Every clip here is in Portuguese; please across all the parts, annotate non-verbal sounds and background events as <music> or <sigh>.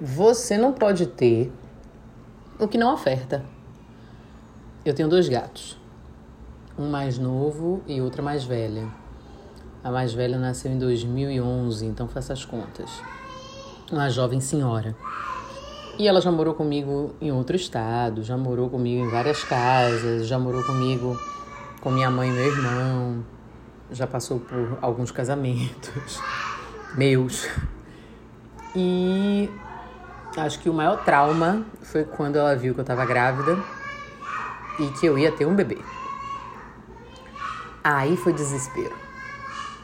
Você não pode ter o que não oferta. Eu tenho dois gatos, um mais novo e outra mais velha. A mais velha nasceu em 2011, então faça as contas. Uma jovem senhora. E ela já morou comigo em outro estado, já morou comigo em várias casas, já morou comigo com minha mãe e meu irmão, já passou por alguns casamentos <laughs> meus. E Acho que o maior trauma foi quando ela viu que eu tava grávida e que eu ia ter um bebê. Aí foi desespero.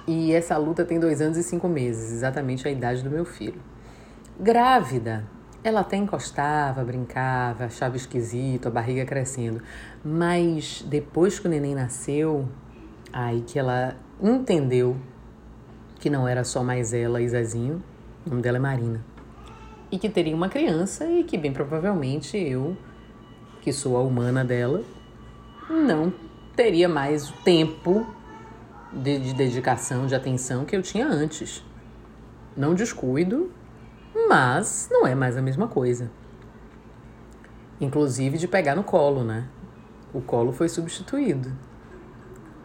E essa luta tem dois anos e cinco meses, exatamente a idade do meu filho. Grávida, ela até encostava, brincava, achava esquisito, a barriga crescendo. Mas depois que o neném nasceu, aí que ela entendeu que não era só mais ela e Zezinho, o nome dela é Marina e que teria uma criança e que bem provavelmente eu, que sou a humana dela, não teria mais o tempo de, de dedicação, de atenção que eu tinha antes. Não descuido, mas não é mais a mesma coisa. Inclusive de pegar no colo, né? O colo foi substituído.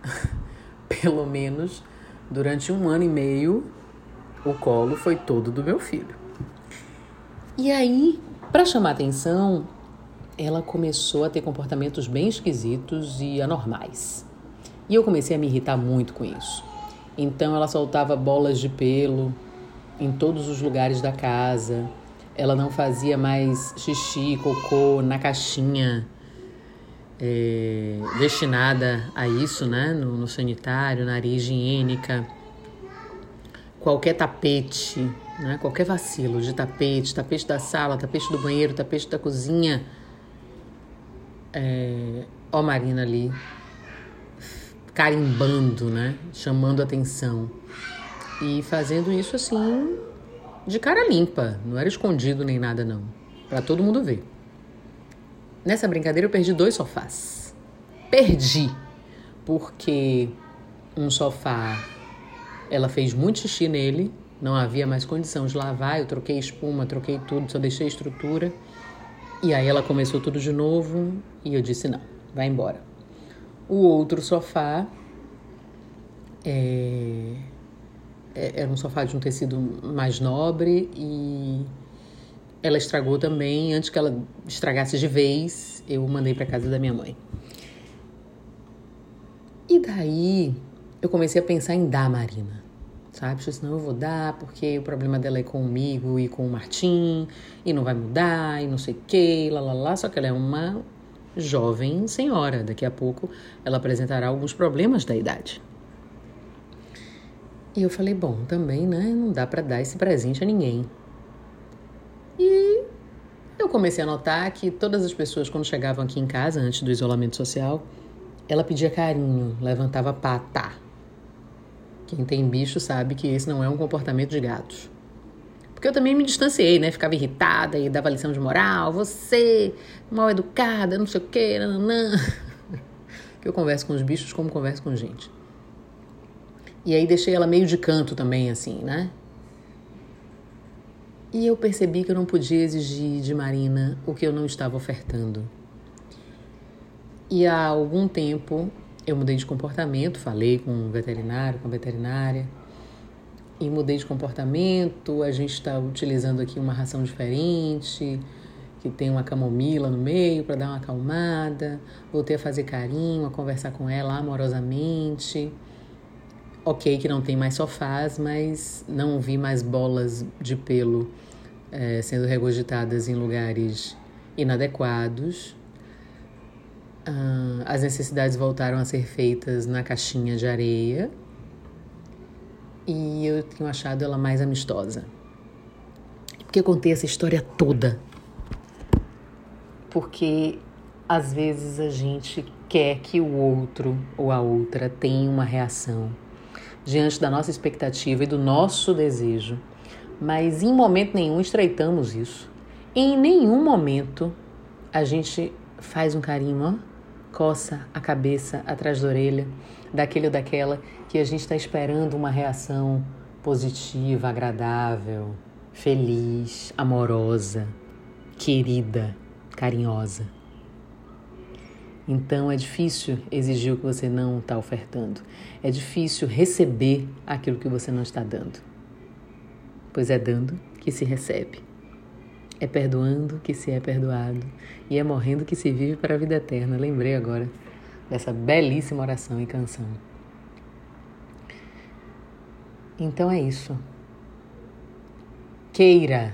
<laughs> Pelo menos durante um ano e meio, o colo foi todo do meu filho. E aí, para chamar atenção, ela começou a ter comportamentos bem esquisitos e anormais. E eu comecei a me irritar muito com isso. Então ela soltava bolas de pelo em todos os lugares da casa. Ela não fazia mais xixi, cocô na caixinha é, destinada a isso, né? No, no sanitário, na área higiênica. Qualquer tapete né? Qualquer vacilo de tapete, tapete da sala, tapete do banheiro, tapete da cozinha. É, ó Marina ali carimbando, né? Chamando atenção. E fazendo isso assim de cara limpa, não era escondido nem nada não, para todo mundo ver. Nessa brincadeira eu perdi dois sofás. Perdi porque um sofá ela fez muito xixi nele não havia mais condição de lavar, eu troquei espuma, troquei tudo, só deixei estrutura. E aí ela começou tudo de novo e eu disse: não, vai embora. O outro sofá é, é, era um sofá de um tecido mais nobre e ela estragou também. Antes que ela estragasse de vez, eu mandei para casa da minha mãe. E daí eu comecei a pensar em dar Marina sabe? Senão eu vou dar porque o problema dela é comigo e com o Martim e não vai mudar e não sei o que, lá, lá, lá. Só que ela é uma jovem senhora. Daqui a pouco ela apresentará alguns problemas da idade. E eu falei, bom, também, né? Não dá para dar esse presente a ninguém. E eu comecei a notar que todas as pessoas, quando chegavam aqui em casa, antes do isolamento social, ela pedia carinho, levantava pata quem tem bicho sabe que esse não é um comportamento de gatos. Porque eu também me distanciei, né? Ficava irritada e dava lição de moral. Você, mal educada, não sei o quê, nananã. <laughs> Que eu converso com os bichos como converso com gente. E aí deixei ela meio de canto também, assim, né? E eu percebi que eu não podia exigir de Marina o que eu não estava ofertando. E há algum tempo eu mudei de comportamento, falei com o veterinário, com a veterinária, e mudei de comportamento. A gente está utilizando aqui uma ração diferente, que tem uma camomila no meio para dar uma acalmada. Voltei a fazer carinho, a conversar com ela amorosamente. Ok, que não tem mais sofás, mas não vi mais bolas de pelo é, sendo regurgitadas em lugares inadequados. Ah, as necessidades voltaram a ser feitas na caixinha de areia e eu tenho achado ela mais amistosa. Por que eu contei essa história toda? Porque às vezes a gente quer que o outro ou a outra tenha uma reação diante da nossa expectativa e do nosso desejo, mas em momento nenhum estreitamos isso. Em nenhum momento a gente faz um carinho, ó coça a cabeça atrás da orelha daquele ou daquela que a gente está esperando uma reação positiva, agradável, feliz, amorosa, querida, carinhosa. Então é difícil exigir o que você não está ofertando. É difícil receber aquilo que você não está dando. Pois é dando que se recebe. É perdoando que se é perdoado. E é morrendo que se vive para a vida eterna. Lembrei agora dessa belíssima oração e canção. Então é isso. Queira,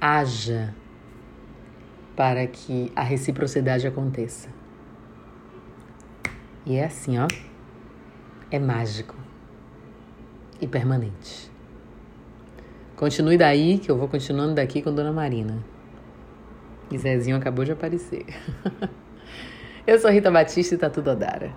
haja para que a reciprocidade aconteça. E é assim, ó. É mágico e permanente. Continue daí, que eu vou continuando daqui com Dona Marina. E Zezinho acabou de aparecer. <laughs> eu sou Rita Batista e tá tudo Odara.